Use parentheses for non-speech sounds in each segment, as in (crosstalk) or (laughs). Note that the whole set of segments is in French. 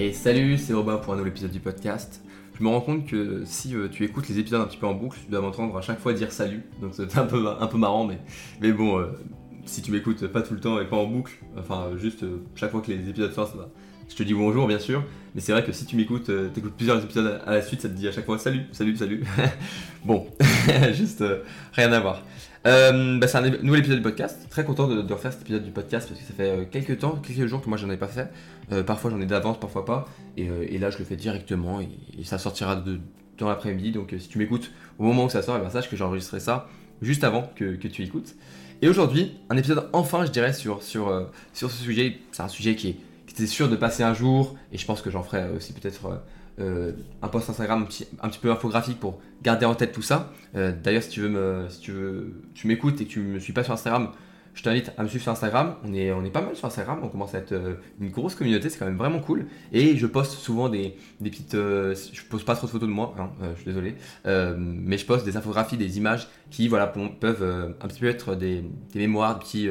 Et salut, c'est Robin pour un nouvel épisode du podcast. Je me rends compte que si euh, tu écoutes les épisodes un petit peu en boucle, tu dois m'entendre à chaque fois dire salut. Donc c'est un peu, un peu marrant, mais, bon, euh, si tu m'écoutes pas tout le temps et pas en boucle, enfin juste euh, chaque fois que les épisodes sortent, va. Je te dis bonjour bien sûr, mais c'est vrai que si tu m'écoutes, t'écoutes plusieurs épisodes à la suite, ça te dit à chaque fois salut, salut, salut. (laughs) bon, (laughs) juste rien à voir. Euh, bah, c'est un nouvel épisode du podcast. Très content de, refaire cet épisode du podcast parce que ça fait euh, quelques temps, quelques jours que moi j'en ai pas fait. Euh, parfois j'en ai d'avance, parfois pas. Et, là je le fais directement et, ça sortira dans l'après-midi. Donc si tu m'écoutes au moment où ça sort, eh ben, sache que j'enregistrerai ça juste avant que, tu écoutes. Et aujourd'hui, un épisode enfin, je dirais, sur, sur, sur ce sujet. C'est un sujet qui, est, était sûr de passer un jour et je pense que j'en ferai aussi peut-être euh, un post Instagram un petit, peu infographique pour garder en tête tout ça. Euh, d'ailleurs, si tu veux me, si tu veux, tu m'écoutes et que tu me suis pas sur Instagram, je t'invite à me suivre sur Instagram. On est, on est pas mal sur Instagram. On commence à être euh, une grosse communauté. C'est quand même vraiment cool. Et je poste souvent des, des petites. je poste pas trop de photos de moi. Hein, je suis désolé. mais je poste des infographies, des images qui, voilà, peuvent un petit peu être des, des mémoires, des petits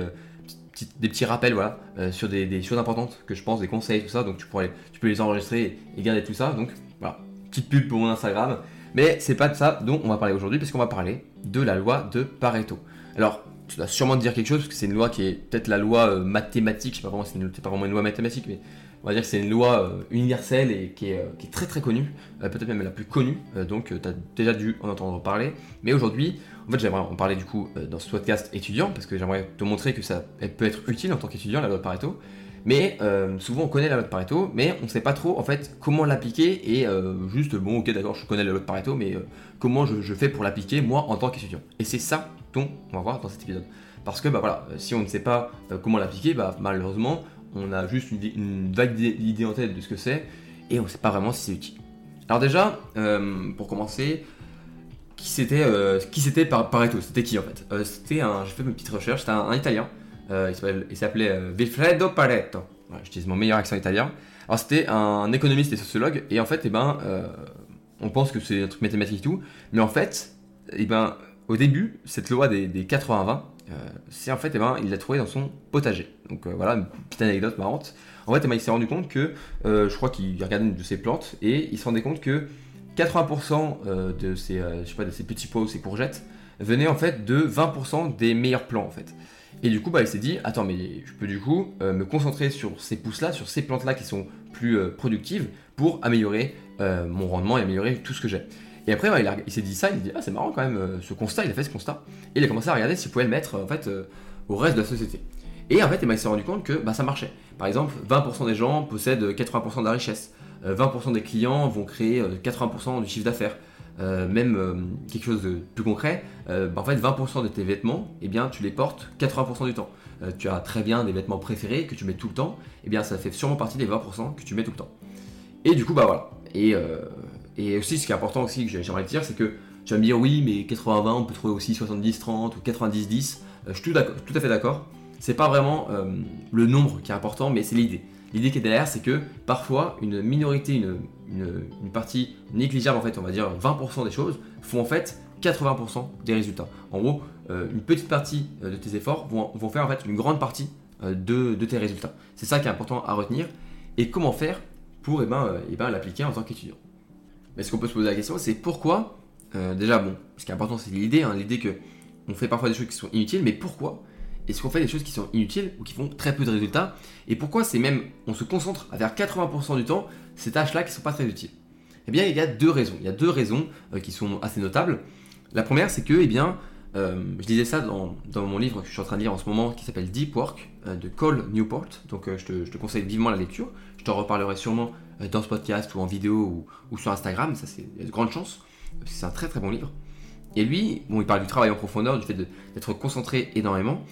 des petits rappels voilà, euh, sur des, choses importantes que je pense, des conseils, tout ça. Donc tu, pourrais, tu peux les enregistrer et, garder tout ça. Donc voilà, petite pub pour mon Instagram. Mais c'est pas de ça dont on va parler aujourd'hui, parce qu'on va parler de la loi de Pareto. Alors, tu dois sûrement te dire quelque chose, parce que c'est une loi qui est peut-être la loi euh, mathématique, je sais pas vraiment, c'est pas vraiment une loi mathématique, mais on va dire que c'est une loi euh, universelle et qui est, qui est, très très connue, peut-être même la plus connue, donc tu as déjà dû en entendre parler. Mais aujourd'hui, en fait, j'aimerais en parler du coup euh, dans ce podcast étudiant, parce que j'aimerais te montrer que ça peut être utile en tant qu'étudiant, la loi de Pareto. Mais euh, souvent on connaît la loi de Pareto, mais on ne sait pas trop en fait comment l'appliquer et euh, juste bon ok d'accord je connais la loi de Pareto, mais comment je, fais pour l'appliquer moi en tant qu'étudiant. Et c'est ça dont on va voir dans cet épisode. Parce que bah voilà, si on ne sait pas comment l'appliquer, bah malheureusement on a juste une, vague idée en tête de ce que c'est et on ne sait pas vraiment si c'est utile. Alors déjà, pour commencer, qui c'était euh, qui c'était par Pareto C'était qui en fait? Euh, C'était un. J'ai fait mes petites recherches. C'était un, Italien. Euh, il s'appelait Vilfredo Pareto. Voilà, J'utilise mon meilleur accent italien. Alors c'était un économiste et sociologue. Et en fait, eh ben, on pense que c'est un truc mathématique et tout. Mais en fait, eh ben, au début, cette loi des, 80-20, c'est en fait, eh ben, il l'a trouvé dans son potager. Donc voilà, une petite anecdote marrante. En fait, eh ben, il s'est rendu compte que, je crois qu'il regardait une de ses plantes et il se rendait compte que 80% euh, de ces, euh, je sais pas, de ces petits pois ou ces courgettes venaient en fait de 20% des meilleurs plants en fait. Et du coup, bah, il s'est dit, attends, mais je peux du coup euh, me concentrer sur ces pousses-là, sur ces plantes-là qui sont plus productives pour améliorer mon rendement et améliorer tout ce que j'ai. Et après, bah, il, s'est dit ça, il dit, ah, c'est marrant quand même, ce constat, il a fait ce constat. Et il a commencé à regarder s'il pouvait le mettre en fait au reste de la société. Et en fait, il s'est rendu compte que bah, ça marchait. Par exemple, 20% des gens possèdent 80% de la richesse. 20% euh, des clients vont créer 80% euh, du chiffre d'affaires. Euh, même quelque chose de plus concret, bah, en fait 20% de tes vêtements, eh bien, tu les portes 80% du temps. tu as très bien des vêtements préférés que tu mets tout le temps, eh bien ça fait sûrement partie des 20% que tu mets tout le temps. Et du coup, bah voilà. Et, aussi, ce qui est important aussi, que j'aimerais te dire, c'est que tu vas me dire oui, mais 80-20, on peut trouver aussi 70-30 ou 90-10. je suis tout, tout, à fait d'accord. C'est pas vraiment le nombre qui est important, mais c'est l'idée. L'idée qui est derrière, c'est que parfois, une minorité, une, partie négligeable, en fait, on va dire 20% des choses, font en fait 80% des résultats. En gros, euh, une petite partie euh, de tes efforts vont, faire en fait une grande partie euh, de, tes résultats. C'est ça qui est important à retenir. Et comment faire pour eh ben, eh ben, l'appliquer en tant qu'étudiant? Mais ce qu'on peut se poser la question, c'est pourquoi Déjà, bon, ce qui est important, c'est l'idée, hein, l'idée que on fait parfois des choses qui sont inutiles, mais pourquoi est-ce qu'on fait des choses qui sont inutiles ou qui font très peu de résultats Et pourquoi c'est même, on se concentre faire 80% du temps ces tâches-là qui ne sont pas très utiles? Eh bien, il y a deux raisons. Il y a deux raisons euh, qui sont assez notables. La première, c'est que, eh bien, euh, je disais ça dans, mon livre que je suis en train de lire en ce moment qui s'appelle Deep Work euh, de Cole Newport. Donc, je te, conseille vivement la lecture. Je t'en reparlerai sûrement dans ce podcast ou en vidéo ou, sur Instagram. Ça, c'est de grandes chances. C'est un très très bon livre. Et lui, bon, il parle du travail en profondeur, du fait d'être concentré énormément.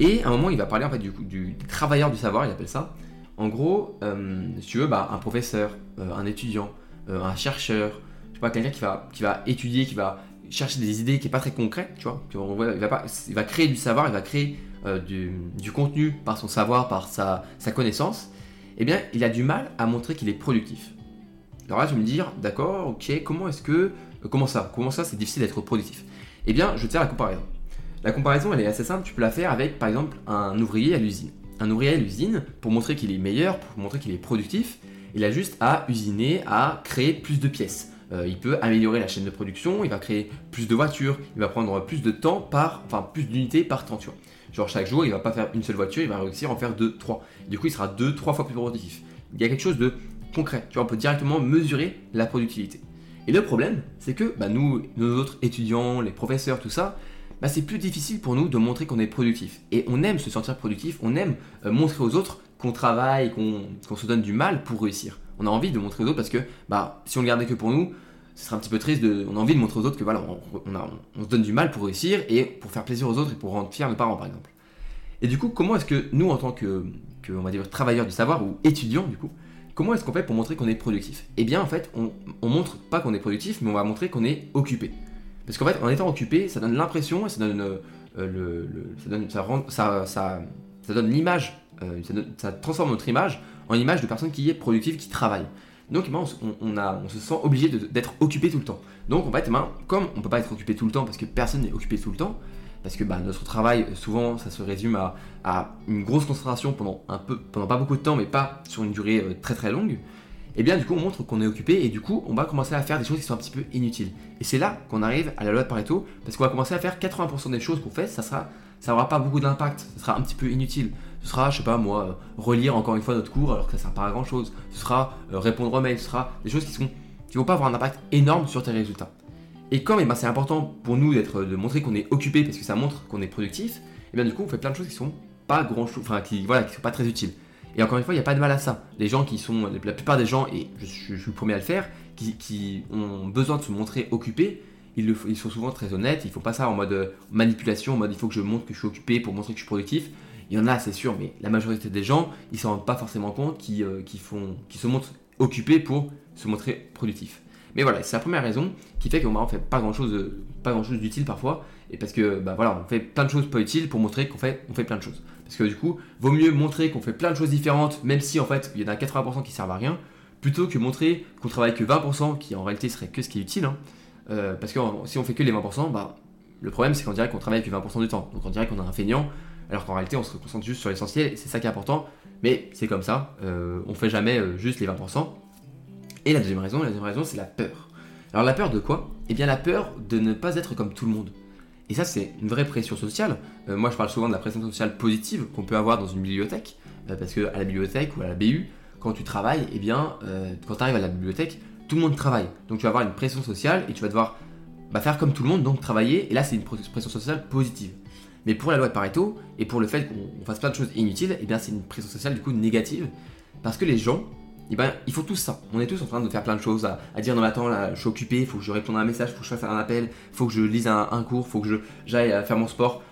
Et à un moment, il va parler en fait du, travailleur du savoir, il appelle ça. En gros, euh, si tu veux, bah, un professeur, euh, un étudiant, euh, un chercheur, je sais pas, quelqu'un qui va, étudier, qui va chercher des idées qui n'est pas très concret, tu vois. il, va créer du savoir, il va créer du, contenu par son savoir, par sa, sa, connaissance. Eh bien, il a du mal à montrer qu'il est productif. Alors là, vais me dire, d'accord, ok, comment est-ce que, comment ça, comment ça, c'est difficile d'être productif? Eh bien, je te faire la comparaison. La comparaison, elle est assez simple. Tu peux la faire avec, par exemple, un ouvrier à l'usine. Un ouvrier à l'usine, pour montrer qu'il est meilleur, pour montrer qu'il est productif, Il a juste à usiner, à créer plus de pièces. Euh, il peut améliorer la chaîne de production, il va créer plus de voitures, il va prendre plus de temps par, enfin plus d'unités par temps, tu vois. Genre chaque jour, il va pas faire une seule voiture, il va réussir à en faire deux, trois. Du coup, il sera deux, trois fois plus productif. Il y a quelque chose de concret, tu vois, on peut directement mesurer la productivité. Et le problème, c'est que bah, nous, nos autres étudiants, les professeurs, tout ça, bah, c'est plus difficile pour nous de montrer qu'on est productif. Et on aime se sentir productif, on aime euh, montrer aux autres qu'on travaille, qu'on se donne du mal pour réussir. On a envie de montrer aux autres parce que bah, si on le gardait que pour nous, ce serait un petit peu triste. De, on a envie de montrer aux autres que voilà, on, se donne du mal pour réussir et pour faire plaisir aux autres et pour rendre fiers nos parents par exemple. Et du coup, comment est-ce que nous, en tant que, travailleurs du savoir ou étudiants du coup, comment est-ce qu'on fait pour montrer qu'on est productif? Eh bien, en fait, on, on montre pas qu'on est productif, mais on va montrer qu'on est occupé. Parce qu'en fait, en étant occupé, ça donne l'impression, ça donne, le, ça donne, ça, donne l'image, euh, ça, transforme notre image en image de personne qui est productive, qui travaille. Donc, on, on, a, on se sent obligé d'être occupé tout le temps. Donc, en fait, ben, comme on peut pas être occupé tout le temps parce que personne n'est occupé tout le temps, parce que bah, notre travail, souvent, ça se résume à, une grosse concentration pendant pas beaucoup de temps, mais pas sur une durée euh, très très longue et eh bien du coup on montre qu'on est occupé et du coup on va commencer à faire des choses qui sont un petit peu inutiles. Et c'est là qu'on arrive à la loi de Pareto parce qu'on va commencer à faire 80% des choses qu'on fait, ça sera ça n'aura pas beaucoup d'impact, ça sera un petit peu inutile. Ce sera, je sais pas moi, euh, relire encore une fois notre cours alors que ça sert pas à grand chose. Ce sera euh, répondre aux mails, ce sera des choses qui sont qui vont pas avoir un impact énorme sur tes résultats. Et comme eh ben, c'est important pour nous d'être de montrer qu'on est occupé parce que ça montre qu'on est productif, et eh bien du coup on fait plein de choses qui sont pas grand chose, enfin qui voilà, qui sont pas très utiles. Et encore une fois, il n'y a pas de mal à ça. Les gens qui sont, la plupart des gens, et je, suis le premier à le faire, qui, ont besoin de se montrer occupés, ils, sont souvent très honnêtes. Ils font pas ça en mode euh, manipulation, en mode il faut que je montre que je suis occupé pour montrer que je suis productif. Il y en a, c'est sûr, mais la majorité des gens, ils s'en rendent pas forcément compte, qui, euh, se montrent occupés pour se montrer productifs. Mais voilà, c'est la première raison qui fait qu'on fait pas grand chose, pas grand chose d'utile parfois, et parce que bah voilà, on fait plein de choses pas utiles pour montrer qu'on fait, on fait plein de choses. Parce que du coup, vaut mieux montrer qu'on fait plein de choses différentes, même si en fait il y en a 80% qui servent à rien, plutôt que montrer qu'on travaille que 20%, qui en réalité serait que ce qui est utile. Hein. Euh, parce que si on fait que les 20%, bah, le problème c'est qu'on dirait qu'on travaille que 20% du temps. Donc on dirait qu'on a un feignant, alors qu'en réalité on se concentre juste sur l'essentiel, c'est ça qui est important. Mais c'est comme ça, euh, on fait jamais euh, juste les 20%. Et la deuxième raison, la deuxième raison c'est la peur. Alors la peur de quoi? Eh bien la peur de ne pas être comme tout le monde. Et ça, c'est une vraie pression sociale. Euh, moi, je parle souvent de la pression sociale positive qu'on peut avoir dans une bibliothèque, euh, parce qu'à la bibliothèque ou à la BU, quand tu travailles, eh bien, euh, quand tu arrives à la bibliothèque, tout le monde travaille. Donc tu vas avoir une pression sociale et tu vas devoir bah, faire comme tout le monde, donc travailler. Et là, c'est une pression sociale positive. Mais pour la loi de Pareto et pour le fait qu'on fasse plein de choses inutiles, eh bien, c'est une pression sociale du coup négative, parce que les gens eh ben, il faut tout ça. On est tous en train de faire plein de choses, à, dire non mais attends là, je suis occupé, il faut que je réponde à un message, il faut que je fasse un appel, il faut que je lise un, cours, il faut que j'aille faire mon sport.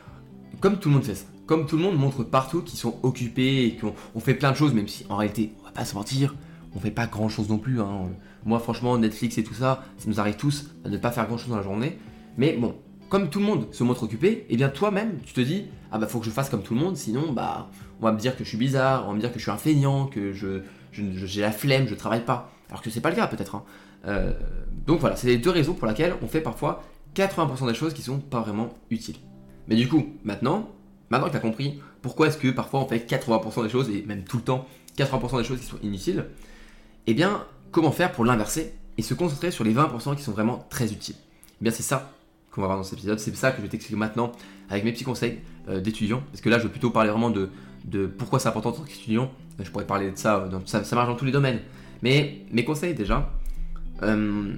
Comme tout le monde fait ça. Comme tout le monde montre partout qu'ils sont occupés et qu'on fait plein de choses, même si en réalité, on va pas se mentir, on fait pas grand chose non plus. Hein. Moi franchement, Netflix et tout ça, ça nous arrive tous à ne pas faire grand chose dans la journée. Mais bon, comme tout le monde se montre occupé, et eh bien toi-même, tu te dis, ah bah faut que je fasse comme tout le monde, sinon bah on va me dire que je suis bizarre, on va me dire que je suis un feignant, que je j'ai la flemme, je travaille pas. Alors que c'est pas le cas peut-être. Hein. Euh, donc voilà, c'est les deux raisons pour lesquelles on fait parfois 80% des choses qui sont pas vraiment utiles. Mais du coup, maintenant, maintenant que tu as compris pourquoi est-ce que parfois on fait 80% des choses, et même tout le temps 80% des choses qui sont inutiles, eh bien, comment faire pour l'inverser et se concentrer sur les 20% qui sont vraiment très utiles? Eh bien, c'est ça qu'on va voir dans cet épisode, c'est ça que je vais t'expliquer maintenant avec mes petits conseils euh, d'étudiants, parce que là, je vais plutôt parler vraiment de, de pourquoi c'est important en tant qu'étudiant. Je pourrais parler de ça, ça, ça, marche dans tous les domaines. Mais mes conseils déjà, euh,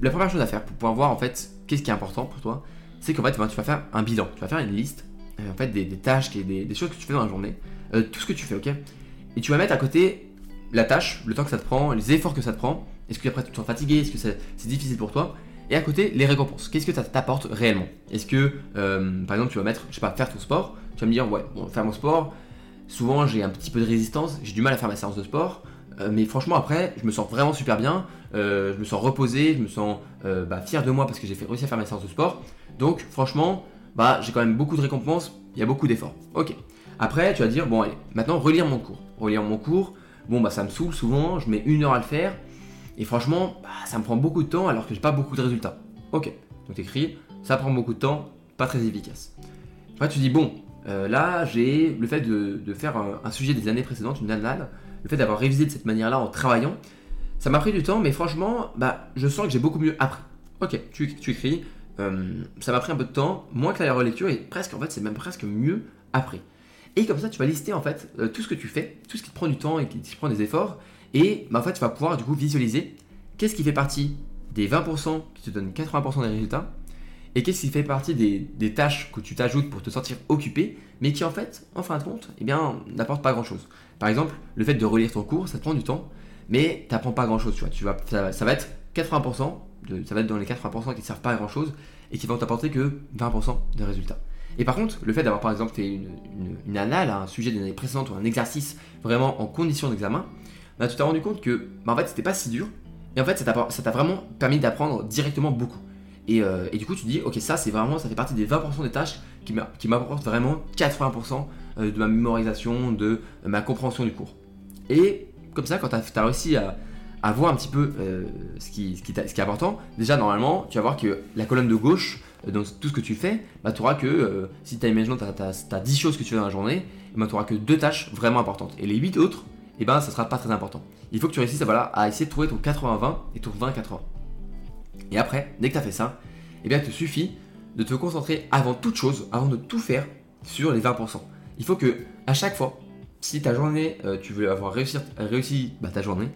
la première chose à faire pour pouvoir voir en fait qu'est-ce qui est important pour toi, c'est qu'en fait tu vas faire un bilan, tu vas faire une liste euh, en fait des, tâches, des, des, choses que tu fais dans la journée, euh, tout ce que tu fais, ok? Et tu vas mettre à côté la tâche, le temps que ça te prend, les efforts que ça te prend, est-ce que après tu te sens fatigué, est-ce que c'est difficile pour toi? Et à côté, les récompenses. Qu'est-ce que ça t'apporte réellement? Est-ce que, par exemple, tu vas mettre, je sais pas, faire ton sport, tu vas me dire, ouais, bon, faire mon sport, souvent j'ai un petit peu de résistance, j'ai du mal à faire ma séance de sport. Euh, mais franchement, après, je me sens vraiment super bien. Euh, je me sens reposé, je me sens euh, bah, fier de moi parce que j'ai réussi à faire ma séance de sport. Donc, franchement, bah, j'ai quand même beaucoup de récompenses, il y a beaucoup d'efforts. Ok. Après, tu vas dire, bon, allez, maintenant, relire mon cours. Relire mon cours, bon, bah, ça me saoule souvent, je mets une heure à le faire. Et franchement, bah, ça me prend beaucoup de temps alors que j'ai pas beaucoup de résultats. Ok. Donc, écris, ça prend beaucoup de temps, pas très efficace. Après, tu dis, bon, euh, là, j'ai le fait de, faire un, sujet des années précédentes, une annale. le fait d'avoir révisé de cette manière-là en travaillant, ça m'a pris du temps, mais franchement, bah, je sens que j'ai beaucoup mieux appris. Ok, tu, écris, euh, ça m'a pris un peu de temps, moins que la relecture, et presque, en fait, c'est même presque mieux appris. Et comme ça, tu vas lister en fait euh, tout ce que tu fais, tout ce qui te prend du temps et qui te prend des efforts, et bah, en fait, tu vas pouvoir du coup visualiser qu'est-ce qui fait partie des 20% qui te donnent 80% des résultats, et qu'est-ce qui fait partie des, tâches que tu t'ajoutes pour te sentir occupé, mais qui en fait, en fin de compte, eh bien, n'apportent pas grand-chose. Par exemple, le fait de relire ton cours, ça te prend du temps, mais tu n'apprends pas grand-chose, tu vois. Tu vas, ça, va être 80%, de, ça va être dans les 80% qui ne servent pas à grand-chose, et qui vont t'apporter que 20% de résultats. Et par contre, le fait d'avoir par exemple fait une, annale à un sujet d'une année précédente ou un exercice vraiment en condition d'examen, bah, tu t'es rendu compte que bah, en fait c'était pas si dur, et en fait ça t'a vraiment permis d'apprendre directement beaucoup. Euh, et, du coup, tu dis, ok, ça, c'est vraiment, ça fait partie des 20% des tâches qui m'apportent vraiment 80% euh, de ma mémorisation, de euh, ma compréhension du cours. Et comme ça, quand tu as, réussi à, voir un petit peu ce, qui, est important, déjà, normalement, tu vas voir que la colonne de gauche, dans tout ce que tu fais, bah, tu auras que, si tu as, imaginons, tu as, 10 choses que tu fais dans la journée, bah, tu auras que deux tâches vraiment importantes. Et les 8 autres, eh ben, ça sera pas très important. Il faut que tu réussisses voilà, à essayer de trouver ton 80-20 et ton 20-80. Et après, dès que tu as fait ça, eh bien, il te suffit de te concentrer avant toute chose, avant de tout faire, sur les 20%. Il faut que, à chaque fois, si ta journée, euh, tu veux avoir réussi, bah, ta journée,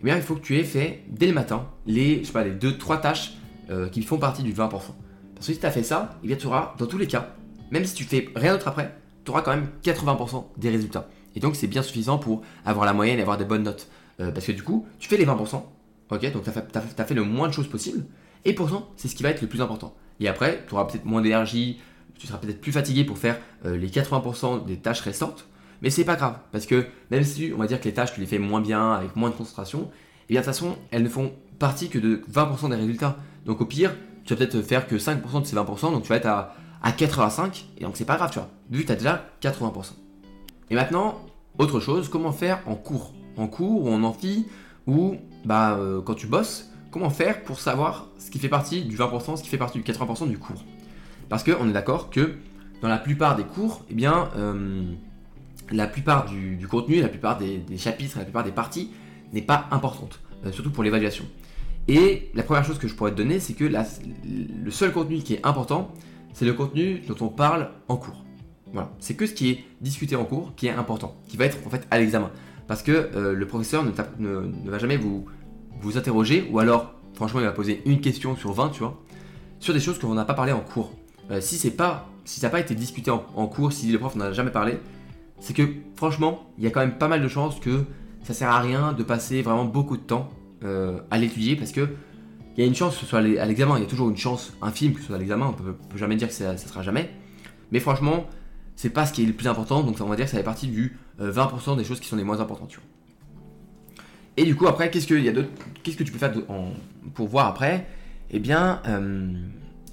eh bien, il faut que tu aies fait dès le matin les, je sais pas, les 2-3 tâches euh, qui font partie du 20%. Parce que si tu as fait ça, eh bien, tu auras, dans tous les cas, même si tu fais rien d'autre après, tu auras quand même 80% des résultats. Et donc, c'est bien suffisant pour avoir la moyenne et avoir des bonnes notes. Euh, parce que du coup, tu fais les 20%, ok, donc tu as, fait le moins de choses possible, et pourtant, c'est ce qui va être le plus important. Et après, tu auras peut-être moins d'énergie, tu seras peut-être plus fatigué pour faire euh, les 80% des tâches restantes, mais c'est pas grave, parce que même si on va dire que les tâches, tu les fais moins bien, avec moins de concentration, et eh bien de toute façon, elles ne font partie que de 20% des résultats. Donc au pire, tu vas peut-être faire que 5% de ces 20%, donc tu vas être à, à 85, et donc c'est pas grave, tu vois, vu que tu as déjà 80%. Et maintenant, autre chose, comment faire en cours? En cours ou en amphi, ou bah, euh, quand tu bosses, comment faire pour savoir ce qui fait partie du 20%, ce qui fait partie du 80% du cours? Parce qu'on est d'accord que dans la plupart des cours, eh bien, euh, la plupart du, contenu, la plupart des, chapitres, la plupart des parties n'est pas importante, euh, surtout pour l'évaluation. Et la première chose que je pourrais te donner, c'est que le seul contenu qui est important, c'est le contenu dont on parle en cours. Voilà, c'est que ce qui est discuté en cours qui est important, qui va être en fait à l'examen. Parce que le professeur ne, va jamais vous, vous interroger, ou alors, franchement, il va poser une question sur 20, tu vois, sur des choses qu'on n'a pas parlé en cours. Euh, si c'est pas, si ça n'a pas été discuté en, cours, si le prof n'en a jamais parlé, c'est que franchement, il y a quand même pas mal de chances que ça sert à rien de passer vraiment beaucoup de temps euh, à l'étudier parce que il y a une chance que ce soit à l'examen, il y a toujours une chance infime que ce soit à l'examen, on peut, peut jamais dire que ça, ça sera jamais. Mais franchement, c'est pas ce qui est le plus important, donc on va dire que ça fait partie du 20% euh, des choses qui sont les moins importantes. Tu vois. Et du coup, après, qu'est-ce que, y a qu'est-ce que tu peux faire pour voir après? Eh bien, euh,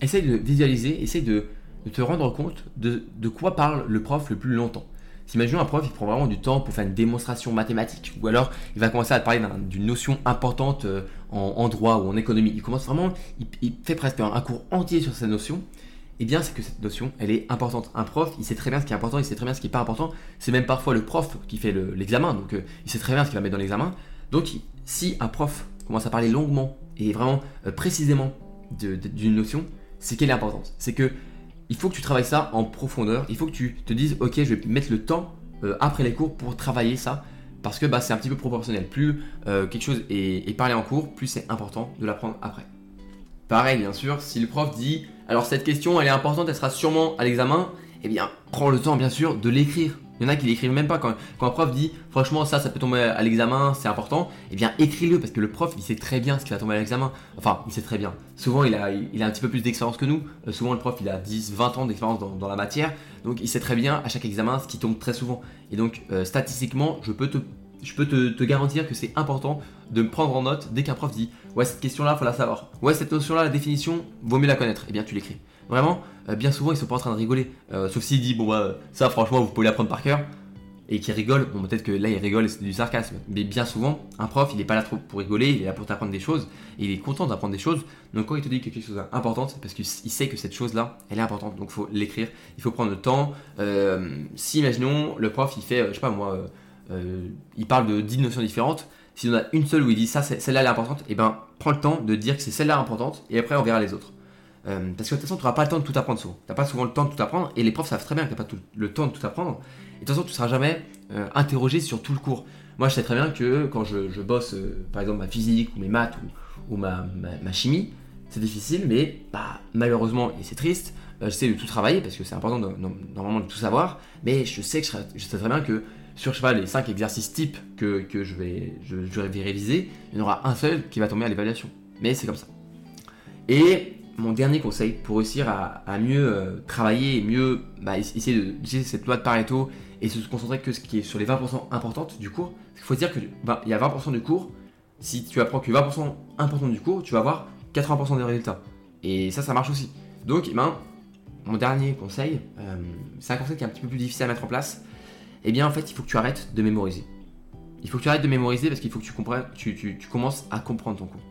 essaye de visualiser, essaye de, te rendre compte de, quoi parle le prof le plus longtemps. Si imaginons un prof, il prend vraiment du temps pour faire une démonstration mathématique, ou alors il va commencer à te parler d'une notion importante euh, en, droit ou en économie. Il commence vraiment, il, fait presque un, cours entier sur cette notion, eh bien, c'est que cette notion, elle est importante. Un prof, il sait très bien ce qui est important, il sait très bien ce qui n'est pas important. C'est même parfois le prof qui fait l'examen, donc euh, il sait très bien ce qu'il va mettre dans l'examen. Donc, si un prof commence à parler longuement et vraiment euh, précisément d'une notion, c'est qu'elle est importante. C'est que il faut que tu travailles ça en profondeur. Il faut que tu te dises, ok, je vais mettre le temps euh, après les cours pour travailler ça, parce que bah, c'est un petit peu proportionnel. Plus quelque chose est, est parlé en cours, plus c'est important de l'apprendre après. Pareil, bien sûr, si le prof dit alors cette question, elle est importante, elle sera sûrement à l'examen, eh bien, prends le temps, bien sûr, de l'écrire. Il y en a qui l'écrivent même pas. Quand, un prof dit, franchement, ça, ça peut tomber à l'examen, c'est important, eh bien, écris-le, parce que le prof, il sait très bien ce qui va tomber à l'examen. Enfin, il sait très bien. Souvent, il a, il a un petit peu plus d'expérience que nous. Euh, souvent, le prof, il a 10, 20 ans d'expérience dans, la matière. Donc, il sait très bien à chaque examen ce qui tombe très souvent. Et donc, euh, statistiquement, je peux te je peux te, garantir que c'est important de me prendre en note dès qu'un prof dit Ouais, cette question-là, faut la savoir. Ouais, cette notion-là, la définition, vaut mieux la connaître. Eh bien, tu l'écris. Vraiment, euh, bien souvent, ils sont pas en train de rigoler. Euh, sauf s'il dit Bon, bah, ça, franchement, vous pouvez l'apprendre par cœur. Et qu'il rigole. Bon, peut-être que là, il rigole et c'est du sarcasme. Mais bien souvent, un prof, il n'est pas là pour rigoler, il est là pour t'apprendre des choses. Et il est content d'apprendre des choses. Donc, quand il te dit que quelque chose est important, c'est parce qu'il sait que cette chose-là, elle est importante. Donc, il faut l'écrire. Il faut prendre le temps. Euh, si, imaginons, le prof, il fait, je sais pas moi il parle de 10 notions différentes. Si on a une seule où il dit ça, celle-là elle est importante, et eh ben prends le temps de dire que c'est celle-là importante, et après on verra les autres. Parce que de toute façon, tu n'auras pas le temps de tout apprendre souvent. Tu n'as pas souvent le temps de tout apprendre, et les profs savent très bien que tu n'as pas le temps de tout apprendre. Et de toute façon, tu ne seras jamais interrogé sur tout le cours. Moi, je sais très bien que quand je, bosse, par exemple, ma physique, ou mes maths, ou, ma, chimie, c'est difficile, mais bah, malheureusement, et c'est triste, euh, j'essaie de tout travailler parce que c'est important normalement de tout savoir, mais je sais que je, sais très bien que sur je les 5 exercices types que, je, vais, je, vais réviser, il y en aura un seul qui va tomber à l'évaluation. Mais c'est comme ça. Et mon dernier conseil pour réussir à, mieux euh, travailler et mieux bah, essayer d'utiliser cette loi de Pareto et se concentrer que ce qui est sur les 20% importantes du cours, il faut dire qu'il y a 20% du cours, si tu apprends que 20% important du cours, tu vas avoir 80% des résultats. Et ça, ça marche aussi. Donc, eh ben, mon dernier conseil, euh, c'est un conseil qui est un petit peu plus difficile à mettre en place. Eh bien, en fait, il faut que tu arrêtes de mémoriser. Il faut que tu arrêtes de mémoriser parce qu'il faut que tu, comprennes, tu, commences à comprendre ton cours.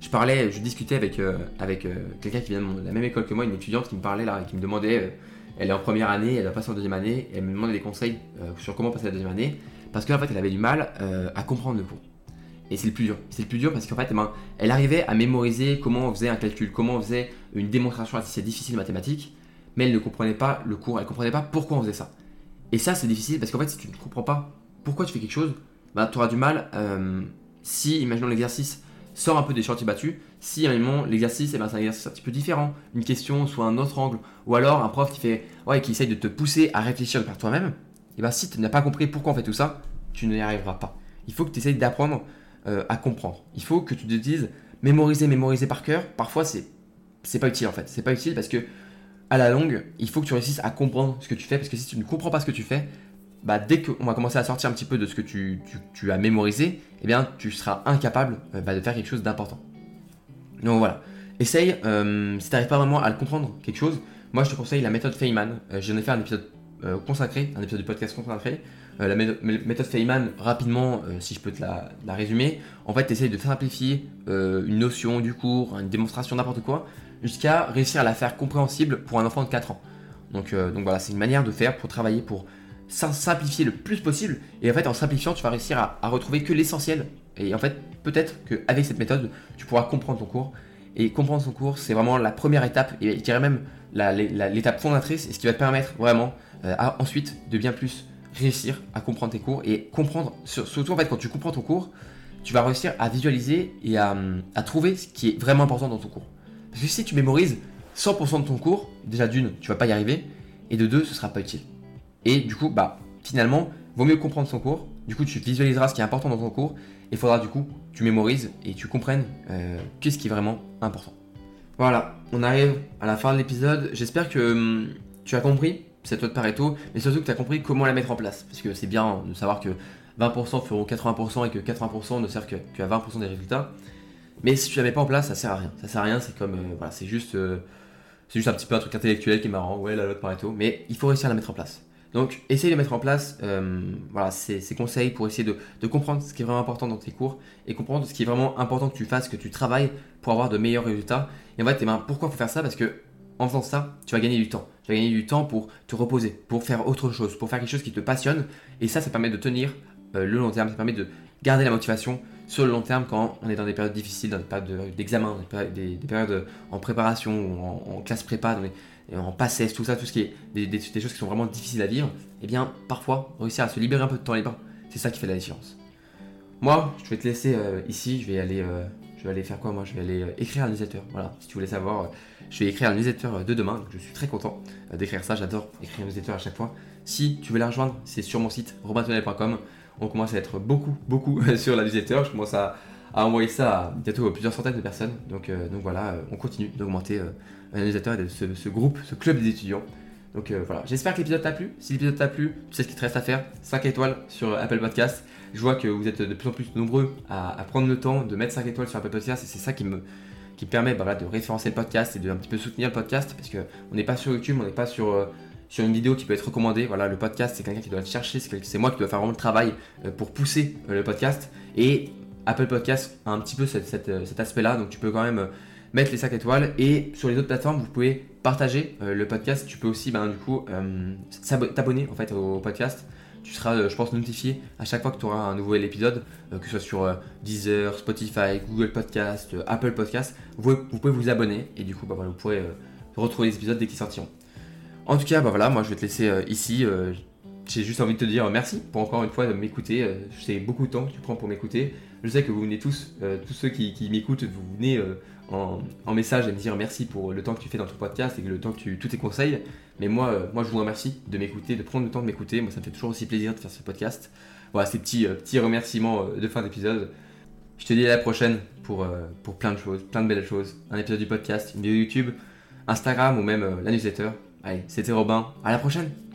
Je parlais, je discutais avec, euh, avec euh, quelqu'un qui vient de la même école que moi, une étudiante qui me parlait là, qui me demandait, elle est en première année, elle va passer en deuxième année, et elle me demandait des conseils sur comment passer la deuxième année, parce qu'en fait, elle avait du mal à comprendre le cours. Et c'est le plus dur. C'est le plus dur parce qu'en fait, eh ben, elle arrivait à mémoriser comment on faisait un calcul, comment on faisait une démonstration assez difficile mathématique, mais elle ne comprenait pas le cours, elle ne comprenait pas pourquoi on faisait ça. Et ça, c'est difficile parce qu'en fait, si tu ne comprends pas pourquoi tu fais quelque chose, bah, tu auras du mal. Euh, si, imaginons l'exercice sort un peu des chantiers battus, si, imaginons l'exercice, eh ben, c'est un exercice un petit peu différent, une question soit un autre angle, ou alors un prof qui fait, ouais, qui essaye de te pousser à réfléchir par toi-même, eh ben, si tu n'as pas compris pourquoi on fait tout ça, tu n'y arriveras pas. Il faut que tu essayes d'apprendre euh, à comprendre. Il faut que tu te dises mémoriser, mémoriser par cœur. Parfois, c'est c'est pas utile en fait. C'est pas utile parce que à la longue, il faut que tu réussisses à comprendre ce que tu fais parce que si tu ne comprends pas ce que tu fais, bah, dès qu'on va commencer à sortir un petit peu de ce que tu, as mémorisé, eh bien, tu seras incapable euh, bah, de faire quelque chose d'important. Donc voilà. Essaye, euh, si tu n'arrives pas vraiment à comprendre, quelque chose, moi je te conseille la méthode Feynman. J'en ai fait un épisode consacré, un épisode du podcast consacré. Euh, la méthode Feynman, rapidement, euh, si je peux te la, résumer, en fait, tu essayes de simplifier euh, une notion du cours, une démonstration, n'importe quoi, jusqu'à réussir à la faire compréhensible pour un enfant de 4 ans. Donc voilà, c'est une manière de faire pour travailler, pour simplifier le plus possible. Et en fait, en simplifiant, tu vas réussir à, retrouver que l'essentiel. Et en fait, peut-être qu'avec cette méthode, tu pourras comprendre ton cours. Et comprendre ton cours, c'est vraiment la première étape, et je dirais même l'étape fondatrice, et ce qui va te permettre vraiment ensuite de bien plus réussir à comprendre tes cours et comprendre, surtout en fait quand tu comprends ton cours, tu vas réussir à visualiser et à, trouver ce qui est vraiment important dans ton cours. Parce que si tu mémorises 100% de ton cours, déjà d'une, tu vas pas y arriver, et de deux, ce sera pas utile. Et du coup, bah finalement, vaut mieux comprendre son cours, du coup tu visualiseras ce qui est important dans ton cours, et il faudra du coup tu mémorises et tu comprennes euh, qu'est-ce qui est vraiment important. Voilà, on arrive à la fin de l'épisode. J'espère que hum, tu as compris cette loi de Pareto, mais surtout que tu as compris comment la mettre en place. Parce que c'est bien de savoir que 20% feront 80% et que 80% ne servent qu'à 20% des résultats. Mais si tu la mets pas en place, ça sert à rien. Ça sert à rien, c'est comme. Euh, voilà, c'est juste. Euh, c'est juste un petit peu un truc intellectuel qui est marrant. Ouais, la loi de Pareto. Mais il faut réussir à la mettre en place. Donc, essaye de mettre en place euh, ces, conseils pour essayer de, comprendre ce qui est vraiment important dans tes cours et comprendre ce qui est vraiment important que tu fasses, que tu travailles pour avoir de meilleurs résultats. Et en fait, eh ben, pourquoi il faut faire ça? Parce que en faisant ça, tu vas gagner du temps. Tu vas gagner du temps pour te reposer, pour faire autre chose, pour faire quelque chose qui te passionne. Et ça, ça permet de tenir euh, le long terme, ça permet de garder la motivation sur le long terme quand on est dans des périodes difficiles, dans des périodes d'examen, des, périodes en préparation, ou en, classe prépa, en passesse, tout ça, tout ce qui est des, choses qui sont vraiment difficiles à vivre. Eh bien, parfois, réussir à se libérer un peu de temps libre, c'est ça qui fait la différence. Moi, je vais te laisser euh, ici, je vais aller, euh, je vais aller faire quoi Moi, je vais aller écrire un newsletter. Voilà, si tu voulais savoir je vais écrire un newsletter de demain, donc je suis très content euh, d'écrire ça, j'adore écrire un newsletter à chaque fois. Si tu veux la rejoindre, c'est sur mon site romatonel.com. On commence à être beaucoup, beaucoup (laughs) sur la newsletter. Je commence à, envoyer ça à bientôt plusieurs centaines de personnes. Donc, euh, donc voilà, euh, on continue d'augmenter et de ce, groupe, ce club des étudiants. Donc voilà, j'espère que l'épisode t'a plu. Si l'épisode t'a plu, tu sais ce qu'il te reste à faire 5 étoiles sur Apple Podcast. Je vois que vous êtes de plus en plus nombreux à, prendre le temps de mettre 5 étoiles sur Apple Podcast et c'est ça qui me, qui permet bah, de référencer le podcast et de un petit peu soutenir le podcast parce qu'on n'est pas sur YouTube, on n'est pas sur, euh, sur une vidéo qui peut être recommandée. Voilà, le podcast, c'est quelqu'un qui doit le chercher, c'est moi qui dois faire vraiment le travail euh, pour pousser euh, le podcast. Et Apple Podcast a un petit peu cet aspect-là, donc tu peux quand même mettre les 5 étoiles. Et sur les autres plateformes, vous pouvez partager le podcast. Tu peux aussi, ben, du coup, t'abonner en fait au podcast. tu seras, je pense, notifié à chaque fois que tu auras un nouvel épisode, que ce soit sur Deezer, Spotify, Google Podcast, Apple Podcast. Vous pouvez, vous abonner et du coup, bah, voilà, vous pourrez retrouver les épisodes dès qu'ils sortiront. En tout cas, bah voilà, moi je vais te laisser ici j'ai juste envie de te dire merci pour encore une fois de m'écouter. Euh, sais beaucoup de temps que tu prends pour m'écouter. Je sais que vous venez tous, euh, tous ceux qui, m'écoutent, vous venez euh, en, message à me dire merci pour le temps que tu fais dans ton podcast et le temps que tu, tous tes conseils. Mais moi, moi, je vous remercie de m'écouter, de prendre le temps de m'écouter. Moi, ça me fait toujours aussi plaisir de faire ce podcast. Voilà, ces petits, petits remerciements de fin d'épisode. Je te dis à la prochaine pour, pour plein de choses, plein de belles choses. Un épisode du podcast, une vidéo YouTube, Instagram ou même la newsletter. Allez, c'était Robin. À la prochaine!